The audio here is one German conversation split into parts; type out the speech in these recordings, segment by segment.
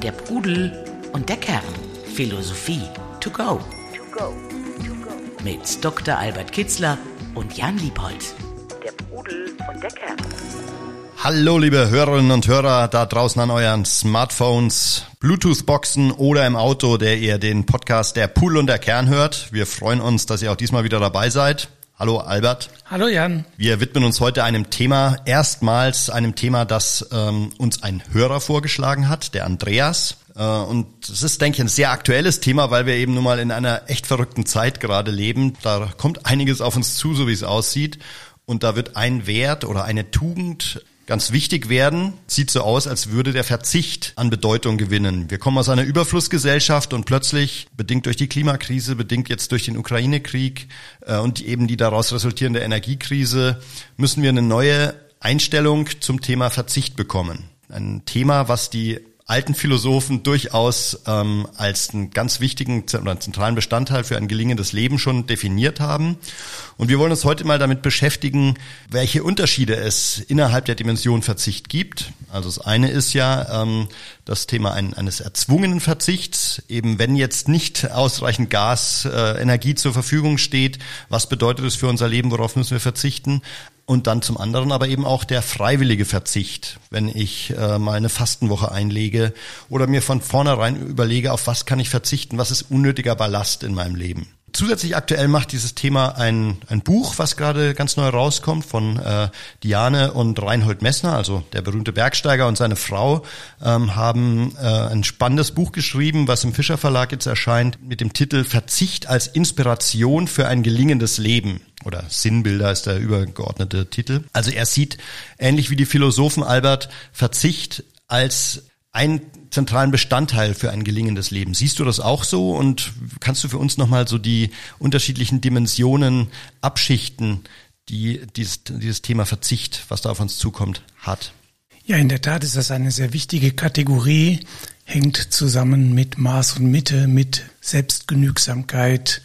Der Pudel und der Kern. Philosophie to go. Mit Dr. Albert Kitzler und Jan Liebold. Der Pudel und der Kern. Hallo liebe Hörerinnen und Hörer da draußen an euren Smartphones, Bluetooth-Boxen oder im Auto, der ihr den Podcast Der Pool und der Kern hört. Wir freuen uns, dass ihr auch diesmal wieder dabei seid. Hallo Albert. Hallo Jan. Wir widmen uns heute einem Thema, erstmals einem Thema, das ähm, uns ein Hörer vorgeschlagen hat, der Andreas. Äh, und es ist, denke ich, ein sehr aktuelles Thema, weil wir eben nun mal in einer echt verrückten Zeit gerade leben. Da kommt einiges auf uns zu, so wie es aussieht. Und da wird ein Wert oder eine Tugend ganz wichtig werden. Sieht so aus, als würde der Verzicht an Bedeutung gewinnen. Wir kommen aus einer Überflussgesellschaft und plötzlich, bedingt durch die Klimakrise, bedingt jetzt durch den Ukraine-Krieg äh, und eben die daraus resultierende Energiekrise, müssen wir eine neue Einstellung zum Thema Verzicht bekommen. Ein Thema, was die alten Philosophen durchaus ähm, als einen ganz wichtigen oder zentralen Bestandteil für ein gelingendes Leben schon definiert haben. Und wir wollen uns heute mal damit beschäftigen, welche Unterschiede es innerhalb der Dimension Verzicht gibt. Also das eine ist ja ähm, das Thema ein, eines erzwungenen Verzichts, eben wenn jetzt nicht ausreichend Gas, äh, Energie zur Verfügung steht, was bedeutet es für unser Leben, worauf müssen wir verzichten? Und dann zum anderen aber eben auch der freiwillige Verzicht, wenn ich äh, mal eine Fastenwoche einlege oder mir von vornherein überlege, auf was kann ich verzichten, was ist unnötiger Ballast in meinem Leben. Zusätzlich aktuell macht dieses Thema ein, ein Buch, was gerade ganz neu rauskommt von äh, Diane und Reinhold Messner, also der berühmte Bergsteiger und seine Frau, ähm, haben äh, ein spannendes Buch geschrieben, was im Fischer Verlag jetzt erscheint, mit dem Titel Verzicht als Inspiration für ein gelingendes Leben oder Sinnbilder ist der übergeordnete Titel. Also er sieht, ähnlich wie die Philosophen Albert, Verzicht als einen zentralen Bestandteil für ein gelingendes Leben. Siehst du das auch so und kannst du für uns nochmal so die unterschiedlichen Dimensionen abschichten, die dieses, dieses Thema Verzicht, was da auf uns zukommt, hat? Ja, in der Tat ist das eine sehr wichtige Kategorie, hängt zusammen mit Maß und Mitte, mit Selbstgenügsamkeit.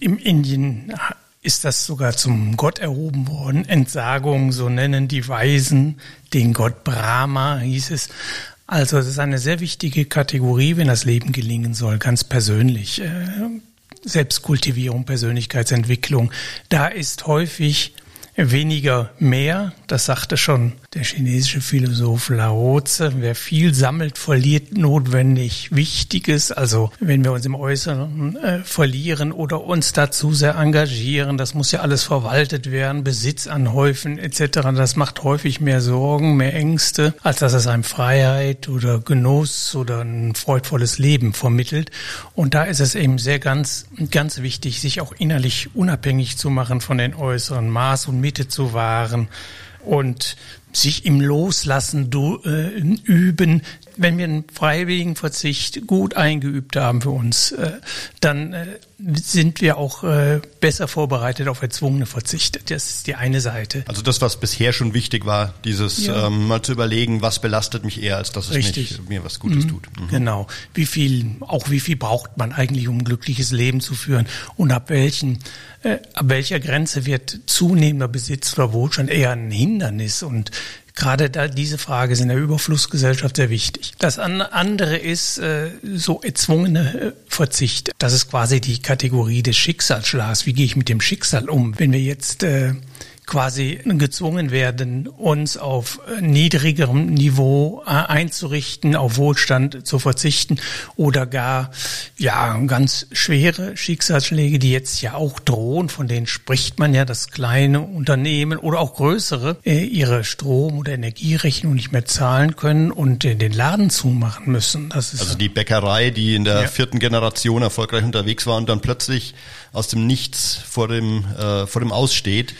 Im Indien ist das sogar zum Gott erhoben worden. Entsagung, so nennen die Weisen den Gott Brahma, hieß es. Also es ist eine sehr wichtige Kategorie, wenn das Leben gelingen soll, ganz persönlich. Äh, Selbstkultivierung, Persönlichkeitsentwicklung. Da ist häufig weniger mehr, das sagte schon der chinesische Philosoph Lao Tse, wer viel sammelt, verliert notwendig Wichtiges. Also wenn wir uns im Äußeren äh, verlieren oder uns dazu sehr engagieren, das muss ja alles verwaltet werden, Besitz anhäufen etc. Das macht häufig mehr Sorgen, mehr Ängste, als dass es einem Freiheit oder Genuss oder ein freudvolles Leben vermittelt. Und da ist es eben sehr ganz, ganz wichtig, sich auch innerlich unabhängig zu machen von den äußeren Maß und Mitte zu wahren und sich im Loslassen äh, üben. Wenn wir einen freiwilligen Verzicht gut eingeübt haben für uns, äh, dann äh, sind wir auch äh, besser vorbereitet auf erzwungene Verzichte. Das ist die eine Seite. Also das, was bisher schon wichtig war, dieses ja. ähm, mal zu überlegen, was belastet mich eher, als dass es mich, mir was Gutes mhm. tut. Mhm. Genau. Wie viel, auch wie viel braucht man eigentlich, um ein glückliches Leben zu führen und ab welchen äh, ab welcher Grenze wird zunehmender Besitz oder Wohlstand eher ein Hindernis und Gerade da diese Frage ist in der Überflussgesellschaft sehr wichtig. Das andere ist äh, so erzwungene äh, Verzicht. Das ist quasi die Kategorie des Schicksalsschlags. Wie gehe ich mit dem Schicksal um? Wenn wir jetzt äh, quasi gezwungen werden, uns auf niedrigerem Niveau äh, einzurichten, auf Wohlstand zu verzichten oder gar ja ganz schwere Schicksalsschläge, die jetzt ja auch drohen, von denen spricht man ja, dass kleine Unternehmen oder auch größere äh, ihre Strom- oder Energierechnung nicht mehr zahlen können und äh, den Laden zumachen müssen. Das ist also die Bäckerei, die in der ja. vierten Generation erfolgreich unterwegs war und dann plötzlich aus dem Nichts vor dem äh, vor dem Aussteht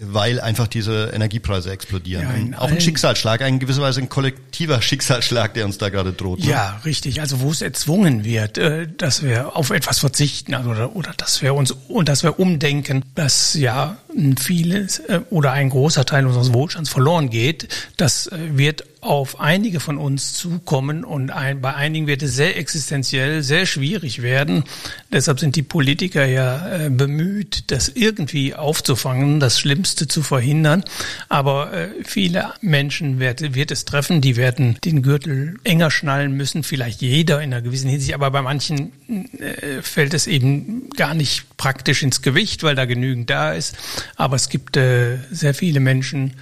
weil einfach diese Energiepreise explodieren. Ja, auch ein Schicksalsschlag, ein gewisser Weise ein kollektiver Schicksalsschlag, der uns da gerade droht. Ne? Ja, richtig. Also wo es erzwungen wird, äh, dass wir auf etwas verzichten also oder, oder dass wir uns und dass wir umdenken, dass ja vieles äh, oder ein großer Teil unseres Wohlstands verloren geht, das äh, wird auf einige von uns zukommen und ein, bei einigen wird es sehr existenziell, sehr schwierig werden. Deshalb sind die Politiker ja äh, bemüht, das irgendwie aufzufangen, das Schlimmste zu verhindern. Aber äh, viele Menschen wird, wird es treffen, die werden den Gürtel enger schnallen müssen, vielleicht jeder in einer gewissen Hinsicht, aber bei manchen äh, fällt es eben gar nicht praktisch ins Gewicht, weil da genügend da ist. Aber es gibt äh, sehr viele Menschen,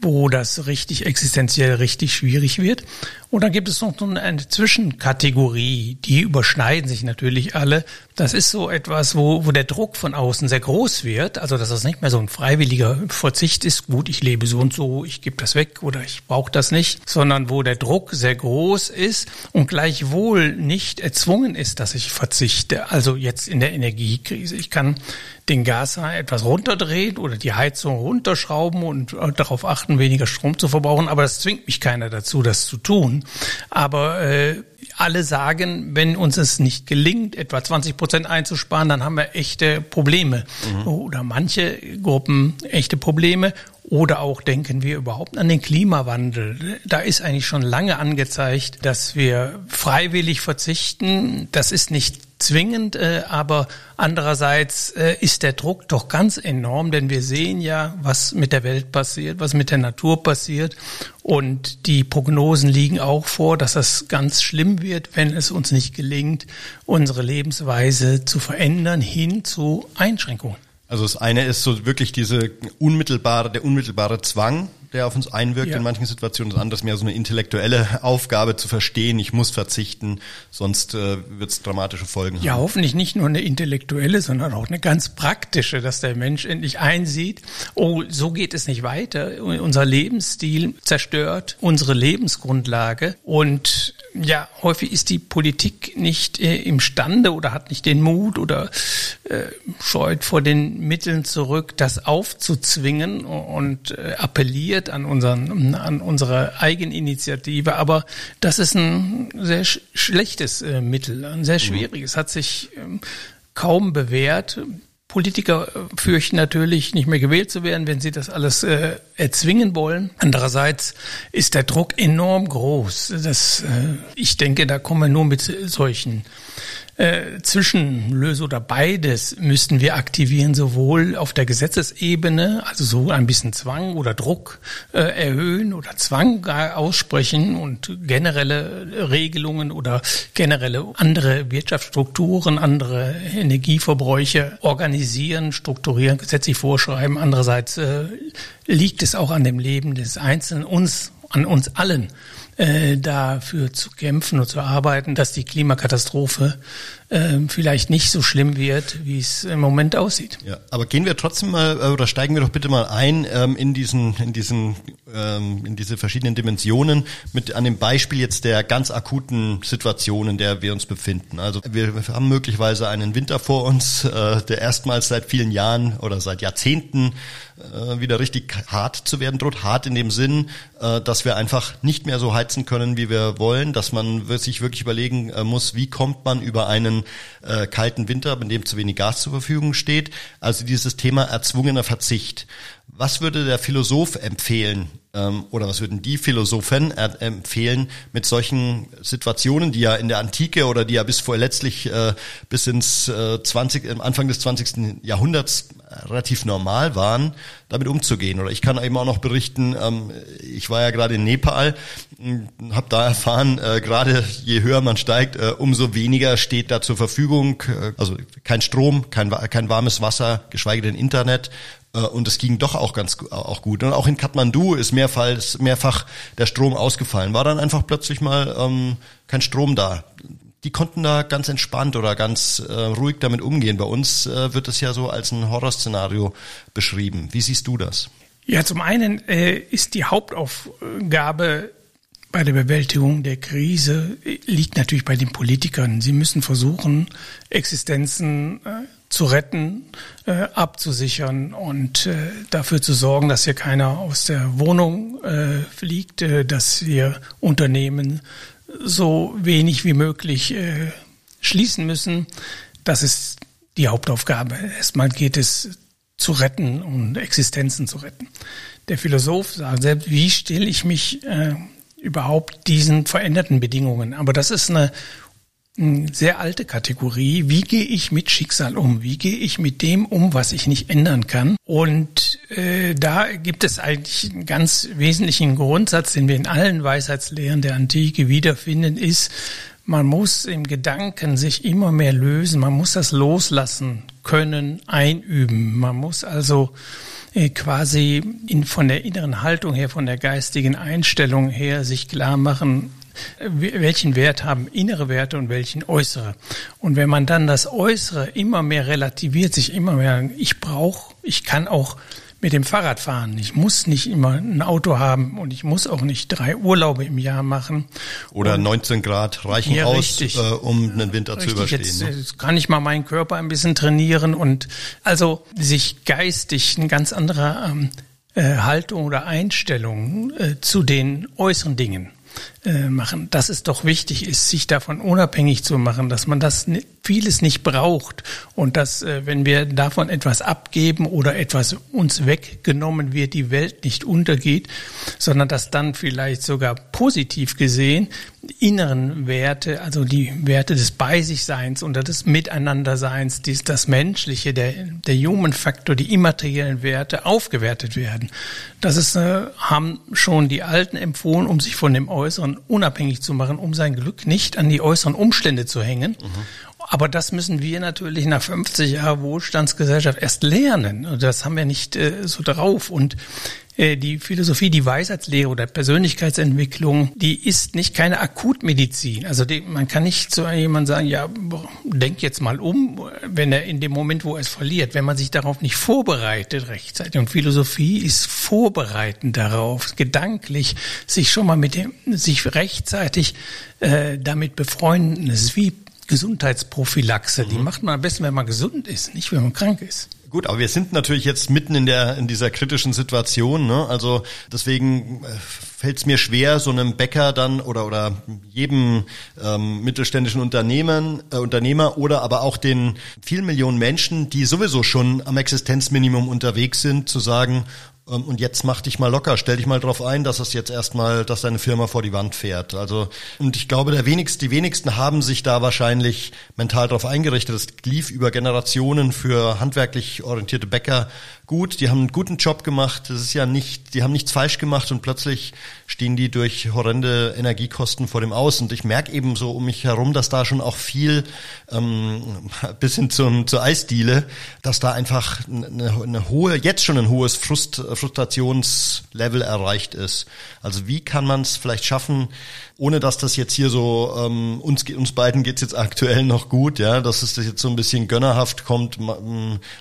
wo das richtig existenziell richtig schwierig wird. Und dann gibt es noch eine Zwischenkategorie, die überschneiden sich natürlich alle. Das ist so etwas, wo, wo der Druck von außen sehr groß wird. Also dass das nicht mehr so ein freiwilliger Verzicht ist, gut, ich lebe so und so, ich gebe das weg oder ich brauche das nicht, sondern wo der Druck sehr groß ist und gleichwohl nicht erzwungen ist, dass ich verzichte. Also jetzt in der Energiekrise. Ich kann den Gashahn etwas runterdrehen oder die Heizung runterschrauben und darauf achten, weniger Strom zu verbrauchen, aber das zwingt mich keiner dazu, das zu tun. Aber äh, alle sagen, wenn uns es nicht gelingt, etwa 20 Prozent einzusparen, dann haben wir echte Probleme. Mhm. Oder manche Gruppen echte Probleme. Oder auch denken wir überhaupt an den Klimawandel. Da ist eigentlich schon lange angezeigt, dass wir freiwillig verzichten. Das ist nicht zwingend, äh, aber andererseits äh, ist der Druck doch ganz enorm, denn wir sehen ja, was mit der Welt passiert, was mit der Natur passiert und die Prognosen liegen auch vor, dass das ganz schlimm wird, wenn es uns nicht gelingt, unsere Lebensweise zu verändern hin zu Einschränkungen. Also das eine ist so wirklich diese unmittelbare, der unmittelbare Zwang, der auf uns einwirkt ja. in manchen Situationen. Das andere ist mehr so eine intellektuelle Aufgabe zu verstehen, ich muss verzichten, sonst äh, wird es dramatische Folgen ja, haben. Ja, hoffentlich nicht nur eine intellektuelle, sondern auch eine ganz praktische, dass der Mensch endlich einsieht, oh, so geht es nicht weiter. Unser Lebensstil zerstört unsere Lebensgrundlage und ja, häufig ist die Politik nicht äh, imstande oder hat nicht den Mut oder äh, scheut vor den Mitteln zurück, das aufzuzwingen und äh, appelliert an, unseren, an unsere Eigeninitiative, aber das ist ein sehr sch schlechtes äh, Mittel, ein sehr mhm. schwieriges, hat sich ähm, kaum bewährt. Politiker äh, fürchten natürlich, nicht mehr gewählt zu werden, wenn sie das alles äh, erzwingen wollen. Andererseits ist der Druck enorm groß. Das, äh, ich denke, da kommen wir nur mit solchen äh, Zwischenlöse oder beides müssten wir aktivieren, sowohl auf der Gesetzesebene, also so ein bisschen Zwang oder Druck äh, erhöhen oder Zwang aussprechen und generelle Regelungen oder generelle andere Wirtschaftsstrukturen, andere Energieverbräuche organisieren, strukturieren, gesetzlich vorschreiben. Andererseits äh, liegt es auch an dem Leben des Einzelnen, uns, an uns allen, äh, dafür zu kämpfen und zu arbeiten, dass die Klimakatastrophe äh, vielleicht nicht so schlimm wird, wie es im Moment aussieht. Ja, aber gehen wir trotzdem mal äh, oder steigen wir doch bitte mal ein ähm, in diesen in diesen ähm, in diese verschiedenen Dimensionen mit an dem Beispiel jetzt der ganz akuten Situation, in der wir uns befinden. Also wir, haben möglicherweise einen Winter vor uns, äh, der erstmals seit vielen Jahren oder seit Jahrzehnten äh, wieder richtig hart zu werden droht. Hart in dem Sinn, äh, dass wir einfach nicht mehr so heizen können, wie wir wollen, dass man sich wirklich überlegen muss, wie kommt man über einen äh, kalten Winter, in dem zu wenig Gas zur Verfügung steht. Also dieses Thema erzwungener Verzicht. Was würde der Philosoph empfehlen ähm, oder was würden die Philosophen empfehlen mit solchen Situationen, die ja in der Antike oder die ja bis vor letztlich äh, bis ins äh, 20, Anfang des 20. Jahrhunderts relativ normal waren, damit umzugehen. Oder ich kann eben auch noch berichten, ähm, ich war ja gerade in Nepal, habe da erfahren, äh, gerade je höher man steigt, äh, umso weniger steht da zur Verfügung. Äh, also kein Strom, kein, kein warmes Wasser, geschweige denn Internet. Äh, und es ging doch auch ganz auch gut. Und auch in Kathmandu ist mehrfach, mehrfach der Strom ausgefallen. War dann einfach plötzlich mal ähm, kein Strom da. Die konnten da ganz entspannt oder ganz äh, ruhig damit umgehen. Bei uns äh, wird es ja so als ein Horrorszenario beschrieben. Wie siehst du das? Ja, zum einen äh, ist die Hauptaufgabe bei der Bewältigung der Krise äh, liegt natürlich bei den Politikern. Sie müssen versuchen, Existenzen äh, zu retten, äh, abzusichern und äh, dafür zu sorgen, dass hier keiner aus der Wohnung äh, fliegt, äh, dass wir Unternehmen so wenig wie möglich äh, schließen müssen. Das ist die Hauptaufgabe. Erstmal geht es zu retten und Existenzen zu retten. Der Philosoph sagt selbst, wie stelle ich mich äh, überhaupt diesen veränderten Bedingungen? Aber das ist eine sehr alte Kategorie. Wie gehe ich mit Schicksal um? Wie gehe ich mit dem um, was ich nicht ändern kann? Und äh, da gibt es eigentlich einen ganz wesentlichen Grundsatz, den wir in allen Weisheitslehren der Antike wiederfinden, ist, man muss im Gedanken sich immer mehr lösen, man muss das loslassen können, einüben. Man muss also äh, quasi in, von der inneren Haltung her, von der geistigen Einstellung her sich klar machen, welchen Wert haben innere Werte und welchen äußere. Und wenn man dann das Äußere immer mehr relativiert, sich immer mehr, ich brauche, ich kann auch mit dem Fahrrad fahren. Ich muss nicht immer ein Auto haben und ich muss auch nicht drei Urlaube im Jahr machen. Oder und 19 Grad reichen ja, aus, äh, um einen Winter richtig, zu überstehen. Jetzt, ne? jetzt kann ich mal meinen Körper ein bisschen trainieren und also sich geistig ein ganz anderer ähm, äh, Haltung oder Einstellung äh, zu den äußeren Dingen äh, machen, dass es doch wichtig ist, sich davon unabhängig zu machen, dass man das vieles nicht braucht und dass, äh, wenn wir davon etwas abgeben oder etwas uns weggenommen wird, die Welt nicht untergeht, sondern dass dann vielleicht sogar positiv gesehen inneren Werte, also die Werte des Bei sich Seins oder des Miteinanderseins, dies, das Menschliche, der, der Human Factor, die immateriellen Werte aufgewertet werden. Das ist, äh, haben schon die Alten empfohlen, um sich von dem Äußeren unabhängig zu machen, um sein Glück nicht an die äußeren Umstände zu hängen. Mhm aber das müssen wir natürlich nach 50 Jahren Wohlstandsgesellschaft erst lernen. Das haben wir nicht äh, so drauf. Und die Philosophie, die Weisheitslehre oder Persönlichkeitsentwicklung, die ist nicht keine Akutmedizin. Also die, man kann nicht zu jemandem sagen, ja, denk jetzt mal um, wenn er in dem Moment, wo er es verliert, wenn man sich darauf nicht vorbereitet rechtzeitig. Und Philosophie ist vorbereiten darauf, gedanklich sich schon mal mit dem, sich rechtzeitig äh, damit befreunden. Es ist wie Gesundheitsprophylaxe. Mhm. Die macht man am besten, wenn man gesund ist, nicht wenn man krank ist. Gut, aber wir sind natürlich jetzt mitten in der in dieser kritischen Situation. Ne? Also deswegen äh, fällt es mir schwer, so einem Bäcker dann oder oder jedem ähm, mittelständischen Unternehmen, äh, Unternehmer oder aber auch den vielen Millionen Menschen, die sowieso schon am Existenzminimum unterwegs sind, zu sagen, und jetzt mach dich mal locker, stell dich mal drauf ein, dass es jetzt erstmal, dass deine Firma vor die Wand fährt. Also, und ich glaube, der wenigsten, die wenigsten haben sich da wahrscheinlich mental drauf eingerichtet. Es lief über Generationen für handwerklich orientierte Bäcker gut, die haben einen guten Job gemacht, das ist ja nicht, die haben nichts falsch gemacht und plötzlich stehen die durch horrende Energiekosten vor dem Aus. Und ich merke eben so um mich herum, dass da schon auch viel, ähm, bis hin zum, zur Eisdiele, dass da einfach eine, eine hohe, jetzt schon ein hohes Frust, Frustrationslevel erreicht ist. Also wie kann man es vielleicht schaffen, ohne dass das jetzt hier so, ähm, uns, uns beiden geht's jetzt aktuell noch gut, ja, dass es jetzt so ein bisschen gönnerhaft kommt,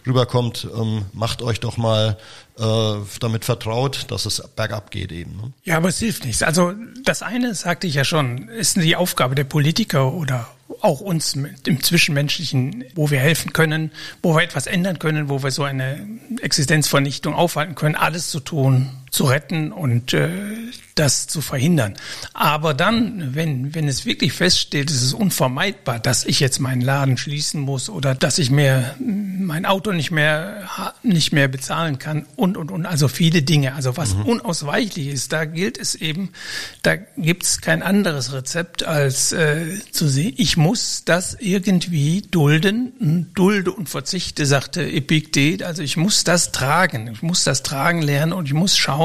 rüberkommt, ähm, macht euch doch mal damit vertraut, dass es bergab geht eben. Ne? Ja, aber es hilft nichts. Also das eine, sagte ich ja schon, ist die Aufgabe der Politiker oder auch uns im Zwischenmenschlichen, wo wir helfen können, wo wir etwas ändern können, wo wir so eine Existenzvernichtung aufhalten können, alles zu tun, zu retten und äh, das zu verhindern. Aber dann, wenn, wenn es wirklich feststeht, es ist unvermeidbar, dass ich jetzt meinen Laden schließen muss oder dass ich mir mein Auto nicht mehr, nicht mehr bezahlen kann und, und, und, also viele Dinge. Also was mhm. unausweichlich ist, da gilt es eben, da gibt's kein anderes Rezept als äh, zu sehen, ich muss das irgendwie dulden, dulde und verzichte, sagte Epiktet. Also ich muss das tragen, ich muss das tragen lernen und ich muss schauen,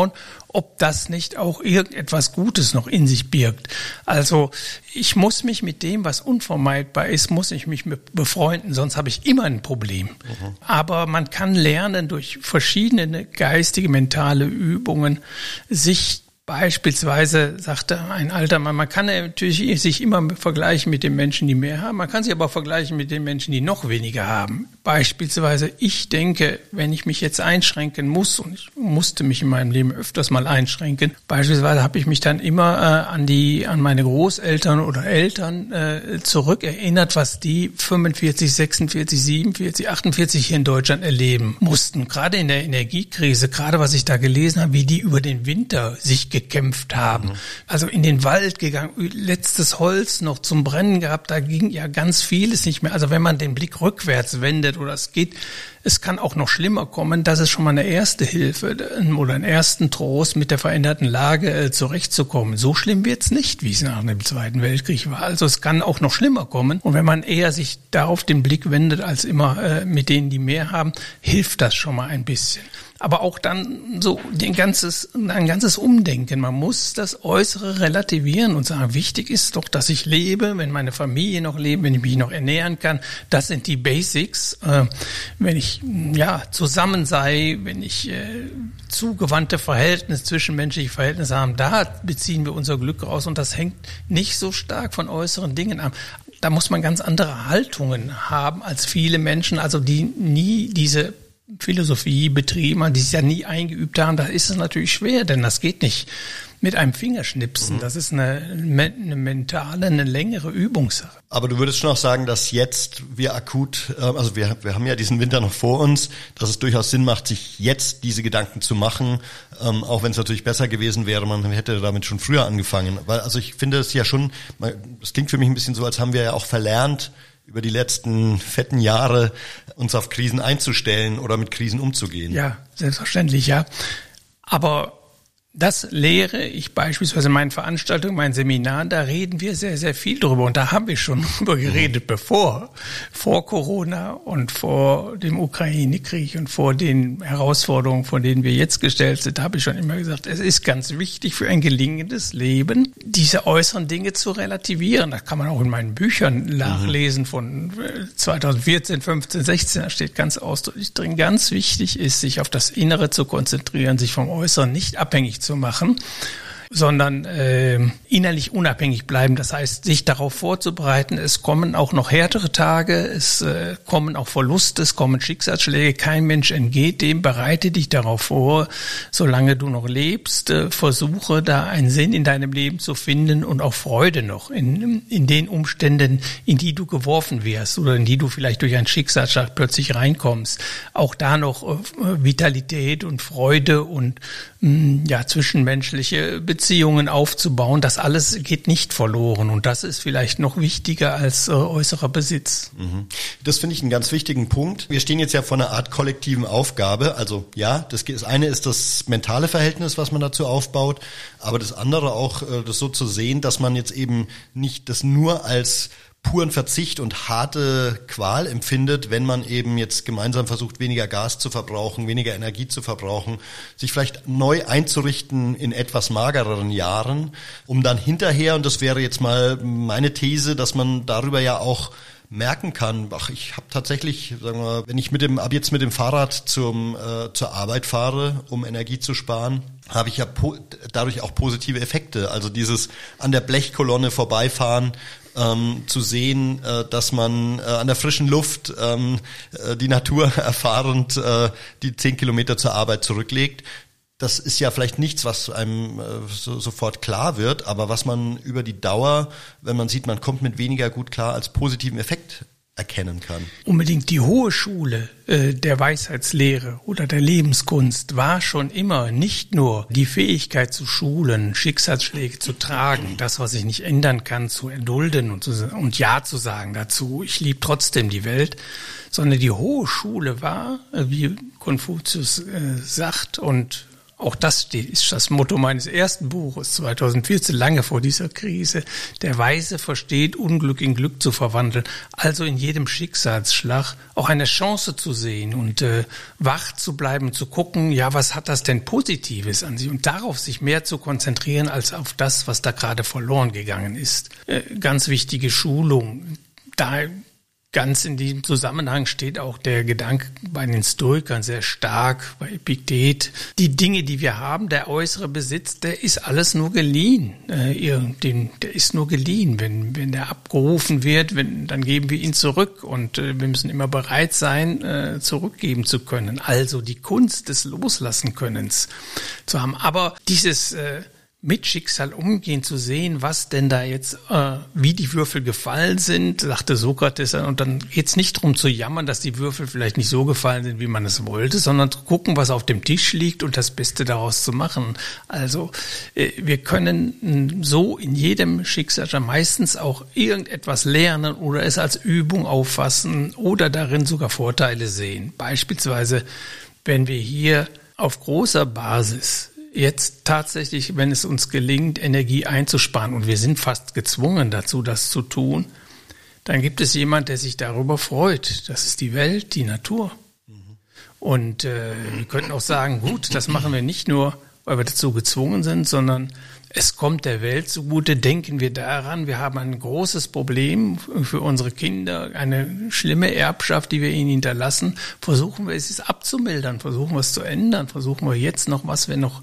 ob das nicht auch irgendetwas Gutes noch in sich birgt. Also ich muss mich mit dem, was unvermeidbar ist, muss ich mich befreunden, sonst habe ich immer ein Problem. Mhm. Aber man kann lernen durch verschiedene geistige, mentale Übungen, sich Beispielsweise sagte ein alter Mann, man kann natürlich sich immer vergleichen mit den Menschen, die mehr haben, man kann sich aber vergleichen mit den Menschen, die noch weniger haben. Beispielsweise, ich denke, wenn ich mich jetzt einschränken muss, und ich musste mich in meinem Leben öfters mal einschränken, beispielsweise habe ich mich dann immer äh, an die, an meine Großeltern oder Eltern äh, zurückerinnert, was die 45, 46, 47, 48 hier in Deutschland erleben mussten. Gerade in der Energiekrise, gerade was ich da gelesen habe, wie die über den Winter sich gekämpft haben. Mhm. Also in den Wald gegangen, letztes Holz noch zum Brennen gehabt, da ging ja ganz vieles nicht mehr. Also wenn man den Blick rückwärts wendet oder es geht es kann auch noch schlimmer kommen. Das ist schon mal eine erste Hilfe äh, oder einen ersten Trost, mit der veränderten Lage äh, zurechtzukommen. So schlimm wird's nicht, wie es nach dem Zweiten Weltkrieg war. Also es kann auch noch schlimmer kommen. Und wenn man eher sich darauf den Blick wendet, als immer äh, mit denen, die mehr haben, hilft das schon mal ein bisschen aber auch dann so ein ganzes, ein ganzes Umdenken. Man muss das Äußere relativieren und sagen, wichtig ist doch, dass ich lebe, wenn meine Familie noch lebt, wenn ich mich noch ernähren kann. Das sind die Basics. Äh, wenn ich ja zusammen sei, wenn ich äh, zugewandte Verhältnisse, zwischenmenschliche Verhältnisse haben, da beziehen wir unser Glück raus und das hängt nicht so stark von äußeren Dingen ab da muss man ganz andere Haltungen haben als viele Menschen, also die nie diese Philosophie betrieben die es ja nie eingeübt haben, da ist es natürlich schwer, denn das geht nicht mit einem Fingerschnipsen. Mhm. Das ist eine, eine mentale, eine längere Übungssache. Aber du würdest schon auch sagen, dass jetzt wir akut, äh, also wir, wir haben ja diesen Winter noch vor uns, dass es durchaus Sinn macht, sich jetzt diese Gedanken zu machen, ähm, auch wenn es natürlich besser gewesen wäre, man hätte damit schon früher angefangen. Weil, also ich finde es ja schon, es klingt für mich ein bisschen so, als haben wir ja auch verlernt, über die letzten fetten Jahre uns auf Krisen einzustellen oder mit Krisen umzugehen. Ja, selbstverständlich, ja. Aber das lehre ich beispielsweise in meinen Veranstaltungen, meinen Seminaren, da reden wir sehr, sehr viel drüber. Und da haben wir schon drüber geredet, bevor, vor Corona und vor dem Ukraine-Krieg und vor den Herausforderungen, vor denen wir jetzt gestellt sind, habe ich schon immer gesagt, es ist ganz wichtig für ein gelingendes Leben, diese äußeren Dinge zu relativieren. Das kann man auch in meinen Büchern nachlesen von 2014, 15, 16. Da steht ganz ausdrücklich drin, ganz wichtig ist, sich auf das Innere zu konzentrieren, sich vom Äußeren nicht abhängig zu machen sondern äh, innerlich unabhängig bleiben. Das heißt, sich darauf vorzubereiten. Es kommen auch noch härtere Tage, es äh, kommen auch Verluste, es kommen Schicksalsschläge. Kein Mensch entgeht dem. Bereite dich darauf vor, solange du noch lebst. Äh, versuche da einen Sinn in deinem Leben zu finden und auch Freude noch in, in den Umständen, in die du geworfen wirst oder in die du vielleicht durch einen Schicksalsschlag plötzlich reinkommst. Auch da noch äh, Vitalität und Freude und ja zwischenmenschliche Beziehungen Beziehungen aufzubauen, das alles geht nicht verloren. Und das ist vielleicht noch wichtiger als äh, äußerer Besitz. Mhm. Das finde ich einen ganz wichtigen Punkt. Wir stehen jetzt ja vor einer Art kollektiven Aufgabe. Also ja, das, das eine ist das mentale Verhältnis, was man dazu aufbaut, aber das andere auch, äh, das so zu sehen, dass man jetzt eben nicht das nur als puren Verzicht und harte Qual empfindet, wenn man eben jetzt gemeinsam versucht, weniger Gas zu verbrauchen, weniger Energie zu verbrauchen, sich vielleicht neu einzurichten in etwas magereren Jahren, um dann hinterher, und das wäre jetzt mal meine These, dass man darüber ja auch merken kann, ach, ich habe tatsächlich, sagen wir, wenn ich mit dem ab jetzt mit dem Fahrrad zum äh, zur Arbeit fahre, um Energie zu sparen, habe ich ja dadurch auch positive Effekte. Also dieses an der Blechkolonne vorbeifahren ähm, zu sehen, äh, dass man äh, an der frischen Luft ähm, äh, die Natur erfahrend äh, die zehn Kilometer zur Arbeit zurücklegt. Das ist ja vielleicht nichts, was einem äh, so, sofort klar wird, aber was man über die Dauer, wenn man sieht, man kommt mit weniger gut klar, als positiven Effekt erkennen kann. Unbedingt die hohe Schule äh, der Weisheitslehre oder der Lebenskunst war schon immer nicht nur die Fähigkeit zu schulen, Schicksalsschläge zu tragen, das, was ich nicht ändern kann, zu erdulden und, zu, und Ja zu sagen dazu, ich liebe trotzdem die Welt, sondern die hohe Schule war, äh, wie Konfuzius äh, sagt und auch das ist das Motto meines ersten Buches 2014, lange vor dieser Krise. Der Weise versteht, Unglück in Glück zu verwandeln, also in jedem Schicksalsschlag auch eine Chance zu sehen und äh, wach zu bleiben, zu gucken, ja, was hat das denn Positives an sich und darauf sich mehr zu konzentrieren als auf das, was da gerade verloren gegangen ist. Äh, ganz wichtige Schulung. Da Ganz in diesem Zusammenhang steht auch der Gedanke bei den Stoikern sehr stark, bei Epiktet. Die Dinge, die wir haben, der äußere Besitz, der ist alles nur geliehen. Äh, der ist nur geliehen. Wenn, wenn der abgerufen wird, wenn, dann geben wir ihn zurück. Und äh, wir müssen immer bereit sein, äh, zurückgeben zu können. Also die Kunst des Loslassenkönnens zu haben. Aber dieses mit Schicksal umgehen, zu sehen, was denn da jetzt, äh, wie die Würfel gefallen sind, sagte Sokrates. Und dann geht's nicht darum zu jammern, dass die Würfel vielleicht nicht so gefallen sind, wie man es wollte, sondern zu gucken, was auf dem Tisch liegt und das Beste daraus zu machen. Also äh, wir können so in jedem Schicksal meistens auch irgendetwas lernen oder es als Übung auffassen oder darin sogar Vorteile sehen. Beispielsweise, wenn wir hier auf großer Basis jetzt tatsächlich, wenn es uns gelingt, Energie einzusparen, und wir sind fast gezwungen dazu, das zu tun, dann gibt es jemand, der sich darüber freut. Das ist die Welt, die Natur. Und äh, wir könnten auch sagen, gut, das machen wir nicht nur, weil wir dazu gezwungen sind, sondern es kommt der Welt zugute, denken wir daran, wir haben ein großes Problem für unsere Kinder, eine schlimme Erbschaft, die wir ihnen hinterlassen. Versuchen wir es abzumildern, versuchen wir es zu ändern, versuchen wir jetzt noch, was wir noch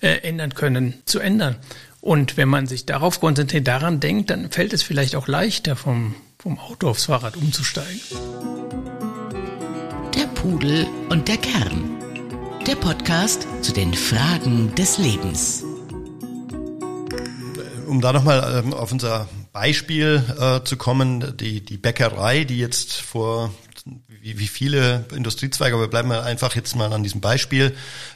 äh, ändern können, zu ändern. Und wenn man sich darauf konzentriert, daran denkt, dann fällt es vielleicht auch leichter, vom, vom Auto aufs Fahrrad umzusteigen. Der Pudel und der Kern. Der Podcast zu den Fragen des Lebens um da nochmal ähm, auf unser Beispiel äh, zu kommen, die, die Bäckerei, die jetzt vor wie, wie viele Industriezweige, aber bleiben wir einfach jetzt mal an diesem Beispiel.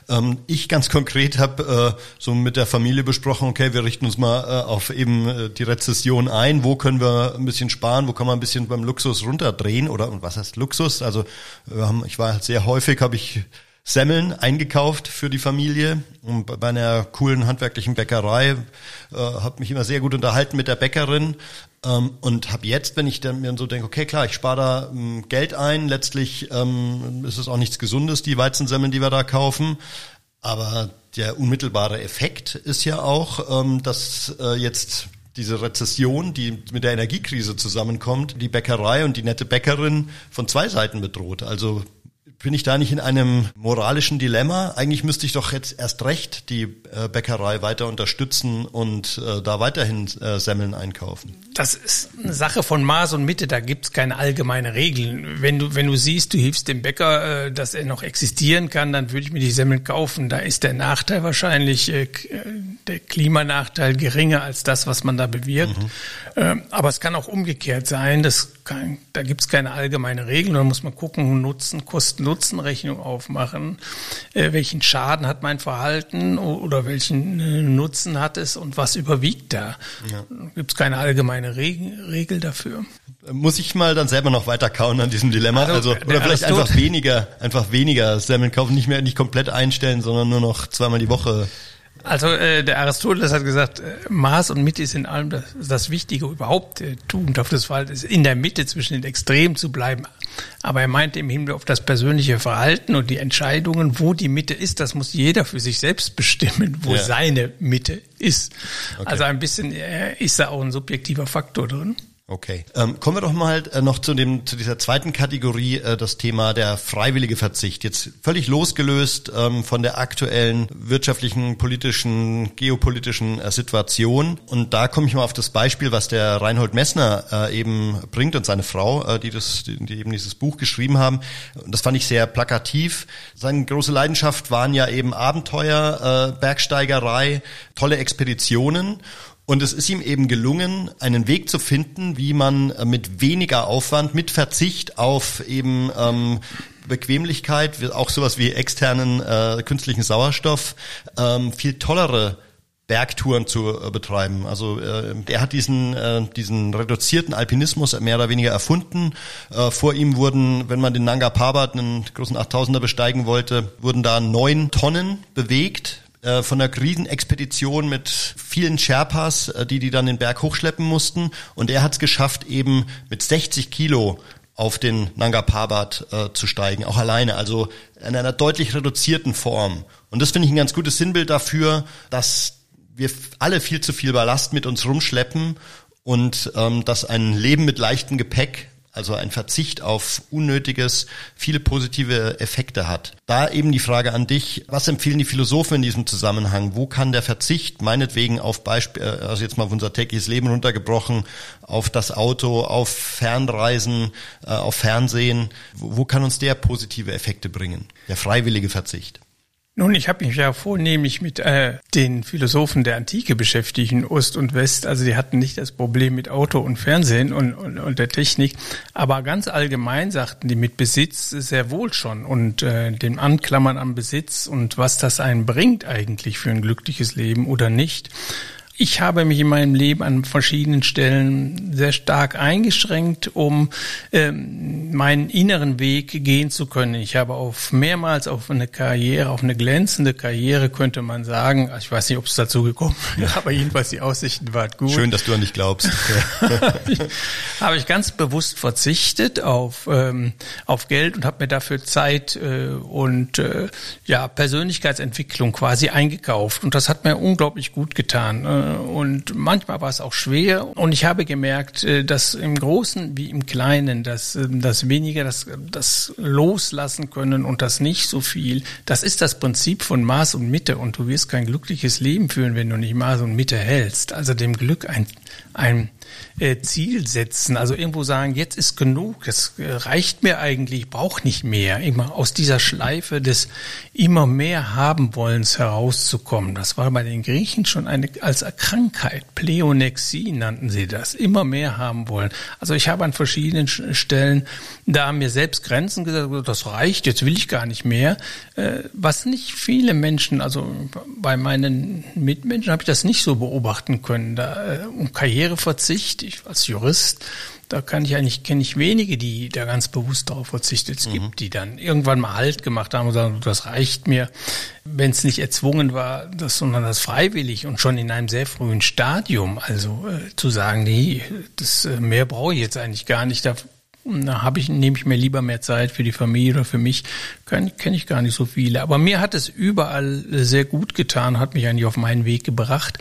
Ähm, ich ganz konkret habe äh, so mit der Familie besprochen, okay, wir richten uns mal äh, auf eben äh, die Rezession ein, wo können wir ein bisschen sparen, wo kann man ein bisschen beim Luxus runterdrehen oder und was heißt Luxus? Also wir haben, ich war halt sehr häufig, habe ich Semmeln eingekauft für die Familie und bei einer coolen handwerklichen Bäckerei. Äh, habe mich immer sehr gut unterhalten mit der Bäckerin ähm, und habe jetzt, wenn ich dann mir so denke, okay, klar, ich spare da ähm, Geld ein. Letztlich ähm, ist es auch nichts Gesundes, die Weizensemmeln, die wir da kaufen. Aber der unmittelbare Effekt ist ja auch, ähm, dass äh, jetzt diese Rezession, die mit der Energiekrise zusammenkommt, die Bäckerei und die nette Bäckerin von zwei Seiten bedroht. Also bin ich da nicht in einem moralischen Dilemma? Eigentlich müsste ich doch jetzt erst recht die äh, Bäckerei weiter unterstützen und äh, da weiterhin äh, Semmeln einkaufen. Das ist eine Sache von Maß und Mitte, da gibt's keine allgemeine Regeln. Wenn du, wenn du siehst, du hilfst dem Bäcker, äh, dass er noch existieren kann, dann würde ich mir die Semmeln kaufen. Da ist der Nachteil wahrscheinlich, äh, der Klimanachteil geringer als das, was man da bewirkt. Mhm. Ähm, aber es kann auch umgekehrt sein, das kann, da gibt's keine allgemeine Regel, da muss man gucken, Nutzen, Kosten, Nutzen-Rechnung aufmachen. Äh, welchen Schaden hat mein Verhalten oder welchen äh, Nutzen hat es und was überwiegt da? Ja. Gibt es keine allgemeine Regel, Regel dafür? Muss ich mal dann selber noch weiter kauen an diesem Dilemma? Also, also oder vielleicht einfach weniger, einfach weniger Semmeln kaufen, nicht mehr nicht komplett einstellen, sondern nur noch zweimal die Woche also äh, der Aristoteles hat gesagt, äh, Maß und Mitte ist in allem das, das Wichtige überhaupt. Äh, Tugend auf das Verhalten ist in der Mitte zwischen den Extremen zu bleiben. Aber er meinte im Hinblick auf das persönliche Verhalten und die Entscheidungen, wo die Mitte ist, das muss jeder für sich selbst bestimmen, wo ja. seine Mitte ist. Okay. Also ein bisschen äh, ist da auch ein subjektiver Faktor drin. Okay. Ähm, kommen wir doch mal äh, noch zu dem zu dieser zweiten Kategorie, äh, das Thema der freiwillige Verzicht. Jetzt völlig losgelöst ähm, von der aktuellen wirtschaftlichen, politischen, geopolitischen äh, Situation. Und da komme ich mal auf das Beispiel, was der Reinhold Messner äh, eben bringt und seine Frau, äh, die das, die, die eben dieses Buch geschrieben haben. Und das fand ich sehr plakativ. Seine große Leidenschaft waren ja eben Abenteuer, äh, Bergsteigerei, tolle Expeditionen. Und es ist ihm eben gelungen, einen Weg zu finden, wie man äh, mit weniger Aufwand, mit Verzicht auf eben ähm, Bequemlichkeit, auch sowas wie externen äh, künstlichen Sauerstoff, ähm, viel tollere Bergtouren zu äh, betreiben. Also äh, er hat diesen äh, diesen reduzierten Alpinismus mehr oder weniger erfunden. Äh, vor ihm wurden, wenn man den Nanga Parbat, einen großen 8000er besteigen wollte, wurden da neun Tonnen bewegt äh, von einer Riesenexpedition mit vielen Sherpas, äh, die die dann den Berg hochschleppen mussten. Und er hat es geschafft, eben mit 60 Kilo auf den Nanga Parbat äh, zu steigen, auch alleine, also in einer deutlich reduzierten Form. Und das finde ich ein ganz gutes Sinnbild dafür, dass wir alle viel zu viel Ballast mit uns rumschleppen und ähm, dass ein Leben mit leichtem Gepäck also ein Verzicht auf Unnötiges, viele positive Effekte hat. Da eben die Frage an dich, was empfehlen die Philosophen in diesem Zusammenhang? Wo kann der Verzicht meinetwegen auf Beispiel, äh, also jetzt mal auf unser tägliches Leben runtergebrochen, auf das Auto, auf Fernreisen, äh, auf Fernsehen, wo kann uns der positive Effekte bringen? Der freiwillige Verzicht. Nun, ich habe mich ja vornehmlich mit äh, den Philosophen der Antike beschäftigt, in Ost und West. Also die hatten nicht das Problem mit Auto und Fernsehen und, und, und der Technik, aber ganz allgemein sagten die mit Besitz sehr wohl schon und äh, dem Anklammern am Besitz und was das einen bringt eigentlich für ein glückliches Leben oder nicht. Ich habe mich in meinem Leben an verschiedenen Stellen sehr stark eingeschränkt, um ähm, meinen inneren Weg gehen zu können. Ich habe auf mehrmals auf eine Karriere, auf eine glänzende Karriere, könnte man sagen. Ich weiß nicht, ob es dazu gekommen ist, aber jedenfalls die Aussichten waren gut. Schön, dass du an dich glaubst. habe ich ganz bewusst verzichtet auf ähm, auf Geld und habe mir dafür Zeit äh, und äh, ja Persönlichkeitsentwicklung quasi eingekauft und das hat mir unglaublich gut getan. Äh, und manchmal war es auch schwer. Und ich habe gemerkt, äh, dass im Großen wie im Kleinen, dass äh, das weniger, das, das Loslassen können und das nicht so viel, das ist das Prinzip von Maß und Mitte. Und du wirst kein glückliches Leben führen, wenn du nicht Maß und Mitte hältst. Also dem Glück ein, ein äh, Ziel setzen, also irgendwo sagen, jetzt ist genug, es äh, reicht mir eigentlich, ich brauche nicht mehr, immer aus dieser Schleife des immer mehr haben wollens herauszukommen. Das war bei den Griechen schon eine als Krankheit, Pleonexie nannten sie das, immer mehr haben wollen. Also ich habe an verschiedenen Stellen da mir selbst Grenzen gesagt, das reicht, jetzt will ich gar nicht mehr. Äh, was nicht viele Menschen, also bei meinen Mitmenschen habe ich das nicht so beobachten können. Da um Karriereverzicht ich als Jurist, da kann ich eigentlich, kenne ich wenige, die da ganz bewusst darauf verzichtet. Es mhm. gibt, die dann irgendwann mal Halt gemacht haben und sagen, das reicht mir. Wenn es nicht erzwungen war, das, sondern das freiwillig und schon in einem sehr frühen Stadium, also äh, zu sagen, nee, das äh, mehr brauche ich jetzt eigentlich gar nicht, da habe ich, nehme ich mir lieber mehr Zeit für die Familie oder für mich. Kenne ich gar nicht so viele. Aber mir hat es überall sehr gut getan, hat mich eigentlich auf meinen Weg gebracht.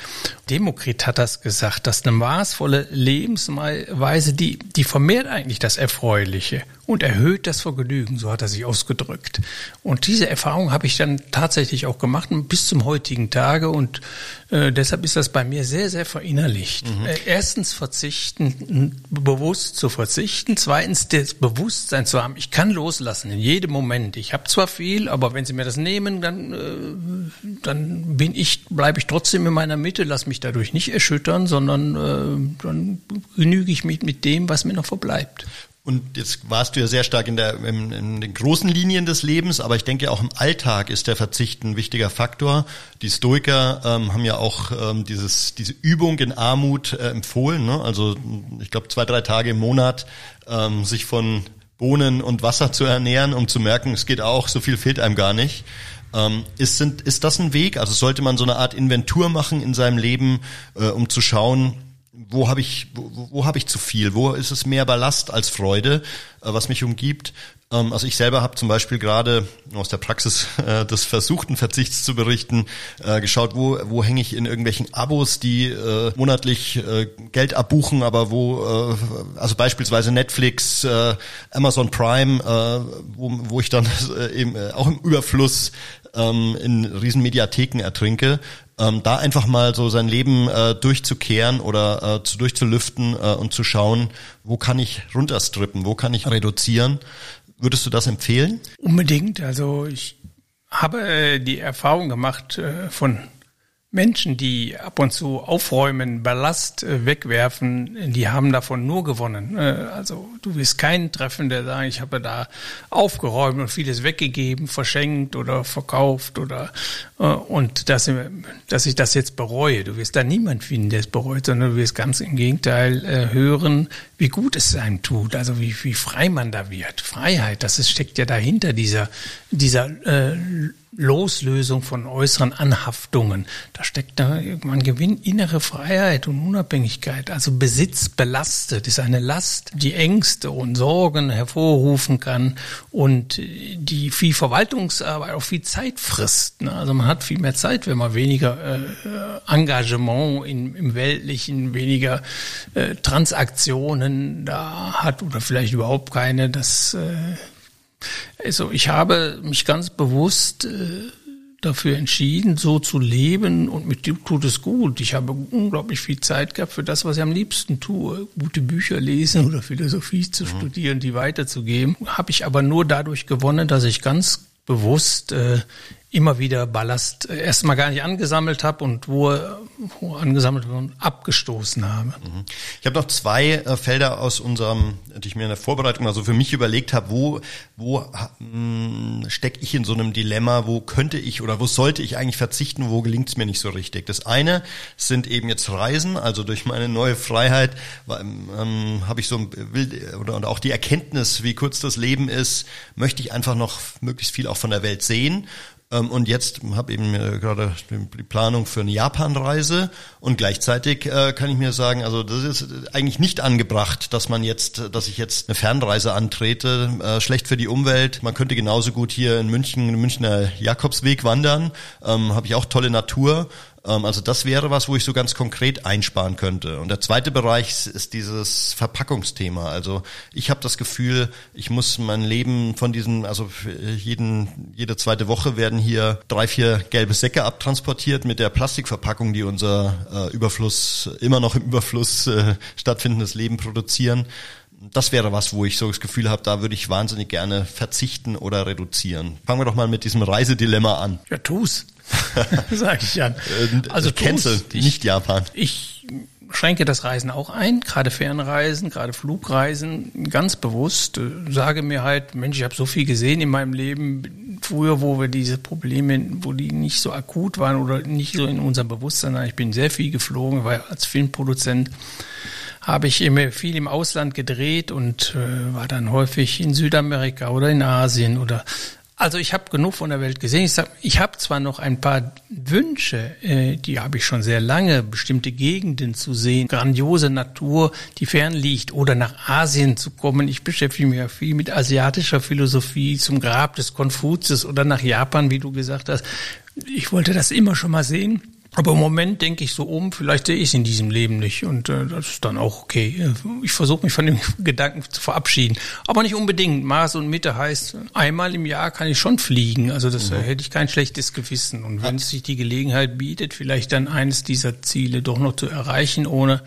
Demokrit hat das gesagt, dass eine maßvolle Lebensweise, die, die vermehrt eigentlich das Erfreuliche und erhöht das Vergnügen, so hat er sich ausgedrückt. Und diese Erfahrung habe ich dann tatsächlich auch gemacht bis zum heutigen Tage und äh, deshalb ist das bei mir sehr, sehr verinnerlicht. Mhm. Äh, erstens verzichten, bewusst zu verzichten, zweitens das Bewusstsein zu haben, ich kann loslassen in jedem Moment. Ich habe zwar viel, aber wenn Sie mir das nehmen, dann, äh, dann bin ich, bleibe ich trotzdem in meiner Mitte, lass mich dadurch nicht erschüttern, sondern äh, dann genüge ich mich mit dem, was mir noch verbleibt. Und jetzt warst du ja sehr stark in, der, in, in, den großen Linien des Lebens, aber ich denke auch im Alltag ist der Verzicht ein wichtiger Faktor. Die Stoiker ähm, haben ja auch ähm, dieses, diese Übung in Armut äh, empfohlen. Ne? Also ich glaube zwei, drei Tage im Monat ähm, sich von Bohnen und Wasser zu ernähren, um zu merken, es geht auch, so viel fehlt einem gar nicht. Ähm, ist, sind, ist das ein Weg? Also sollte man so eine Art Inventur machen in seinem Leben, äh, um zu schauen, wo habe ich, wo, wo habe ich zu viel? Wo ist es mehr Ballast als Freude, äh, was mich umgibt? Ähm, also ich selber habe zum Beispiel gerade aus der Praxis äh, des versuchten Verzichts zu berichten, äh, geschaut, wo, wo hänge ich in irgendwelchen Abos, die äh, monatlich äh, Geld abbuchen, aber wo, äh, also beispielsweise Netflix, Amazon Prime, wo, wo ich dann eben auch im Überfluss ähm, in Riesenmediatheken ertrinke ähm, da einfach mal so sein Leben äh, durchzukehren oder äh, zu, durchzulüften äh, und zu schauen, wo kann ich runterstrippen, wo kann ich reduzieren. Würdest du das empfehlen? Unbedingt. Also ich habe äh, die Erfahrung gemacht äh, von Menschen, die ab und zu aufräumen, Ballast äh, wegwerfen, die haben davon nur gewonnen. Äh, also du wirst keinen treffen, der sagt, ich habe da aufgeräumt und vieles weggegeben, verschenkt oder verkauft oder äh, und dass, dass ich das jetzt bereue. Du wirst da niemand finden, der es bereut, sondern du wirst ganz im Gegenteil hören, wie gut es einem tut, also wie, wie frei man da wird. Freiheit, das ist, steckt ja dahinter, dieser, dieser äh, Loslösung von äußeren Anhaftungen. Da steckt da, man gewinnt innere Freiheit und Unabhängigkeit. Also Besitz belastet ist eine Last, die Ängste und Sorgen hervorrufen kann und die viel Verwaltungsarbeit auch viel Zeit frisst. Ne? Also man hat viel mehr Zeit, wenn man weniger äh, Engagement in, im Weltlichen, weniger äh, Transaktionen da hat oder vielleicht überhaupt keine. Das äh, also ich habe mich ganz bewusst äh, dafür entschieden, so zu leben und mit dem tut es gut. Ich habe unglaublich viel Zeit gehabt für das, was ich am liebsten tue. Gute Bücher lesen oder Philosophie zu mhm. studieren, die weiterzugeben. Habe ich aber nur dadurch gewonnen, dass ich ganz bewusst äh, immer wieder Ballast äh, erstmal gar nicht angesammelt habe und wo, wo angesammelt wurde, abgestoßen habe. Mhm. Ich habe noch zwei äh, Felder aus unserem, die ich mir in der Vorbereitung mal so für mich überlegt habe, wo, wo hm, stecke ich in so einem Dilemma, wo könnte ich oder wo sollte ich eigentlich verzichten, wo gelingt es mir nicht so richtig. Das eine sind eben jetzt Reisen, also durch meine neue Freiheit ähm, habe ich so ein Bild oder, oder auch die Erkenntnis, wie kurz das Leben ist, möchte ich einfach noch möglichst viel auch von der Welt sehen ähm, und jetzt habe eben gerade die Planung für eine Japanreise. Und gleichzeitig äh, kann ich mir sagen, also das ist eigentlich nicht angebracht, dass man jetzt, dass ich jetzt eine Fernreise antrete, äh, schlecht für die Umwelt. Man könnte genauso gut hier in München, den Münchner Jakobsweg wandern, ähm, habe ich auch tolle Natur. ähm, also das wäre was, wo ich so ganz konkret einsparen könnte. Und der zweite Bereich ist dieses Verpackungsthema. Also ich habe das Gefühl, ich muss mein Leben von diesen, also jeden, jede zweite Woche werden hier drei, vier gelbe Säcke abtransportiert mit der Plastikverpackung, die unser äh, Überfluss, immer noch im Überfluss äh, stattfindendes Leben produzieren das wäre was, wo ich so das Gefühl habe, da würde ich wahnsinnig gerne verzichten oder reduzieren. Fangen wir doch mal mit diesem Reisedilemma an. Ja, tu's. Sag ich an. Äh, also Cancel, nicht Japan. Ich schränke das Reisen auch ein, gerade Fernreisen, gerade Flugreisen, ganz bewusst. Äh, sage mir halt, Mensch, ich habe so viel gesehen in meinem Leben, früher, wo wir diese Probleme, wo die nicht so akut waren oder nicht so in unserem Bewusstsein waren. Ich bin sehr viel geflogen, weil als Filmproduzent habe ich immer viel im Ausland gedreht und äh, war dann häufig in Südamerika oder in Asien oder also ich habe genug von der Welt gesehen. Ich, sag, ich habe zwar noch ein paar Wünsche, äh, die habe ich schon sehr lange, bestimmte Gegenden zu sehen, grandiose Natur, die fern liegt, oder nach Asien zu kommen. Ich beschäftige mich ja viel mit asiatischer Philosophie zum Grab des Konfuzius oder nach Japan, wie du gesagt hast. Ich wollte das immer schon mal sehen. Aber im Moment denke ich so um, vielleicht sehe ich es in diesem Leben nicht und äh, das ist dann auch okay. Ich versuche mich von dem Gedanken zu verabschieden. Aber nicht unbedingt. Maß und Mitte heißt, einmal im Jahr kann ich schon fliegen. Also das mhm. hätte ich kein schlechtes Gewissen. Und wenn es sich die Gelegenheit bietet, vielleicht dann eines dieser Ziele doch noch zu erreichen, ohne,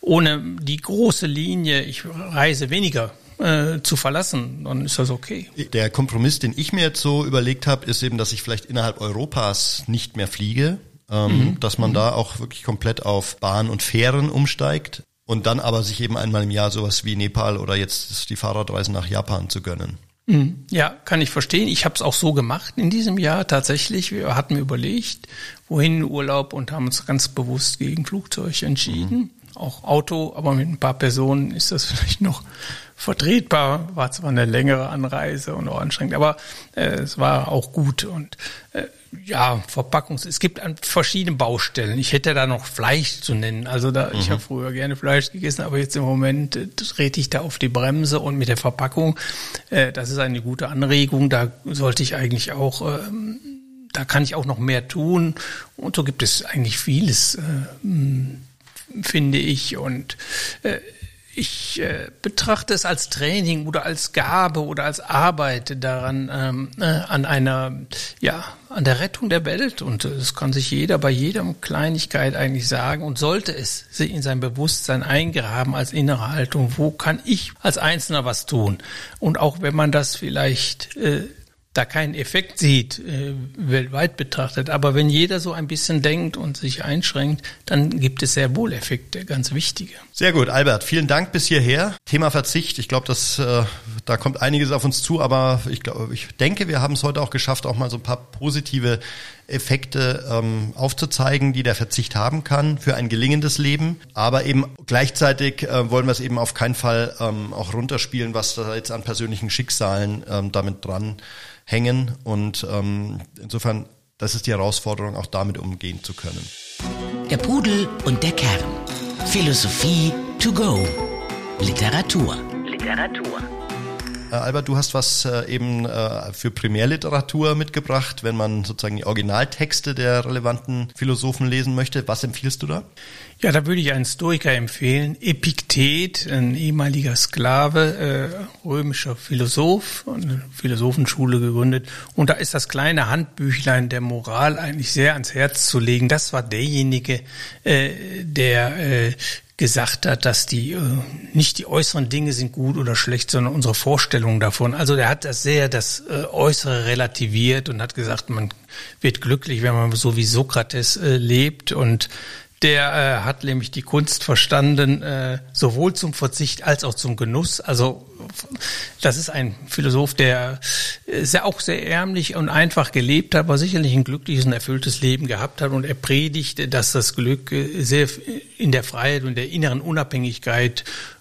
ohne die große Linie, ich reise weniger äh, zu verlassen, dann ist das okay. Der Kompromiss, den ich mir jetzt so überlegt habe, ist eben, dass ich vielleicht innerhalb Europas nicht mehr fliege, ähm, mhm. dass man mhm. da auch wirklich komplett auf Bahn und Fähren umsteigt und dann aber sich eben einmal im Jahr sowas wie Nepal oder jetzt die Fahrradreisen nach Japan zu gönnen. Mhm. Ja, kann ich verstehen. Ich habe es auch so gemacht in diesem Jahr tatsächlich. Wir hatten überlegt, wohin in Urlaub und haben uns ganz bewusst gegen Flugzeug entschieden. Mhm. Auch Auto, aber mit ein paar Personen ist das vielleicht noch vertretbar. War zwar eine längere Anreise und auch anstrengend, aber äh, es war auch gut. Und äh, ja, Verpackungs. Es gibt an verschiedenen Baustellen. Ich hätte da noch Fleisch zu nennen. Also da, mhm. ich habe früher gerne Fleisch gegessen, aber jetzt im Moment äh, trete ich da auf die Bremse und mit der Verpackung, äh, das ist eine gute Anregung. Da sollte ich eigentlich auch, ähm, da kann ich auch noch mehr tun. Und so gibt es eigentlich vieles, äh, finde ich. Und äh, ich äh, betrachte es als Training oder als Gabe oder als Arbeit daran ähm, äh, an einer ja an der Rettung der Welt. Und das kann sich jeder bei jedem Kleinigkeit eigentlich sagen und sollte es sich in sein Bewusstsein eingraben als innere Haltung wo kann ich als Einzelner was tun? Und auch wenn man das vielleicht äh, da keinen Effekt sieht, äh, weltweit betrachtet. Aber wenn jeder so ein bisschen denkt und sich einschränkt, dann gibt es sehr wohl Effekte, ganz wichtige. Sehr gut, Albert, vielen Dank bis hierher. Thema Verzicht, ich glaube, dass äh, da kommt einiges auf uns zu, aber ich glaube, ich denke, wir haben es heute auch geschafft, auch mal so ein paar positive Effekte ähm, aufzuzeigen, die der Verzicht haben kann für ein gelingendes Leben. Aber eben gleichzeitig äh, wollen wir es eben auf keinen Fall ähm, auch runterspielen, was da jetzt an persönlichen Schicksalen ähm, damit dran hängen. Und ähm, insofern, das ist die Herausforderung, auch damit umgehen zu können. Der Pudel und der Kern. Philosophie to go. Literatur. Literatur. Äh, Albert, du hast was äh, eben äh, für Primärliteratur mitgebracht, wenn man sozusagen die Originaltexte der relevanten Philosophen lesen möchte. Was empfiehlst du da? Ja, da würde ich einen Stoiker empfehlen, Epiktet, ein ehemaliger Sklave, äh, römischer Philosoph, eine Philosophenschule gegründet. Und da ist das kleine Handbüchlein der Moral eigentlich sehr ans Herz zu legen. Das war derjenige, äh, der äh, gesagt hat, dass die äh, nicht die äußeren Dinge sind gut oder schlecht, sondern unsere Vorstellungen davon. Also der hat das sehr das äh, Äußere relativiert und hat gesagt, man wird glücklich, wenn man so wie Sokrates äh, lebt und der äh, hat nämlich die Kunst verstanden, äh, sowohl zum Verzicht als auch zum Genuss. Also das ist ein Philosoph, der sehr, auch sehr ärmlich und einfach gelebt hat, aber sicherlich ein glückliches und erfülltes Leben gehabt hat. Und er predigt, dass das Glück äh, sehr in der Freiheit und der inneren Unabhängigkeit äh,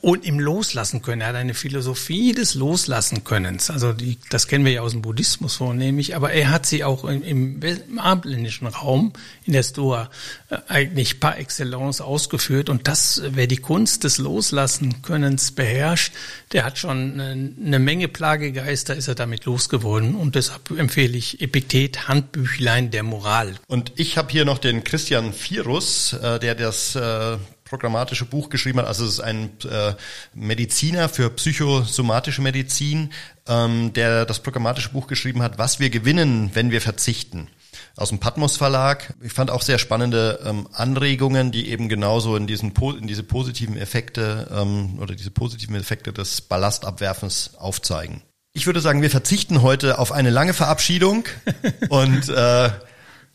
und im Loslassen können. Er hat eine Philosophie des Loslassen Könnens. Also die, das kennen wir ja aus dem Buddhismus vornehmlich, aber er hat sie auch im, im, abendländischen Raum in der Stoa äh, eigentlich par excellence ausgeführt. Und das, wer die Kunst des Loslassen Könnens beherrscht, der hat schon eine Menge Plagegeister, ist er damit losgeworden. Und deshalb empfehle ich Epiktet, Handbüchlein der Moral. Und ich habe hier noch den Christian Virus, äh, der das äh, programmatische Buch geschrieben hat. Also es ist ein äh, Mediziner für psychosomatische Medizin, ähm, der das programmatische Buch geschrieben hat, was wir gewinnen, wenn wir verzichten. Aus dem Patmos Verlag. Ich fand auch sehr spannende ähm, Anregungen, die eben genauso in diesen in diese positiven Effekte ähm, oder diese positiven Effekte des Ballastabwerfens aufzeigen. Ich würde sagen, wir verzichten heute auf eine lange Verabschiedung und äh,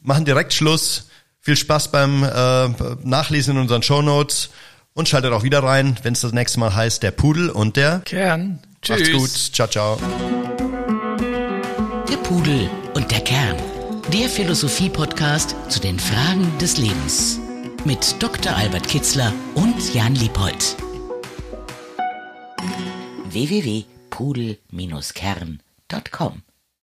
machen direkt Schluss viel Spaß beim äh, Nachlesen in unseren Show Notes und schaltet auch wieder rein, wenn es das nächste Mal heißt der Pudel und der Kern. Tschüss. Macht's gut. Ciao, ciao. Der Pudel und der Kern. Der Philosophie-Podcast zu den Fragen des Lebens. Mit Dr. Albert Kitzler und Jan Liebold. www.pudel-kern.com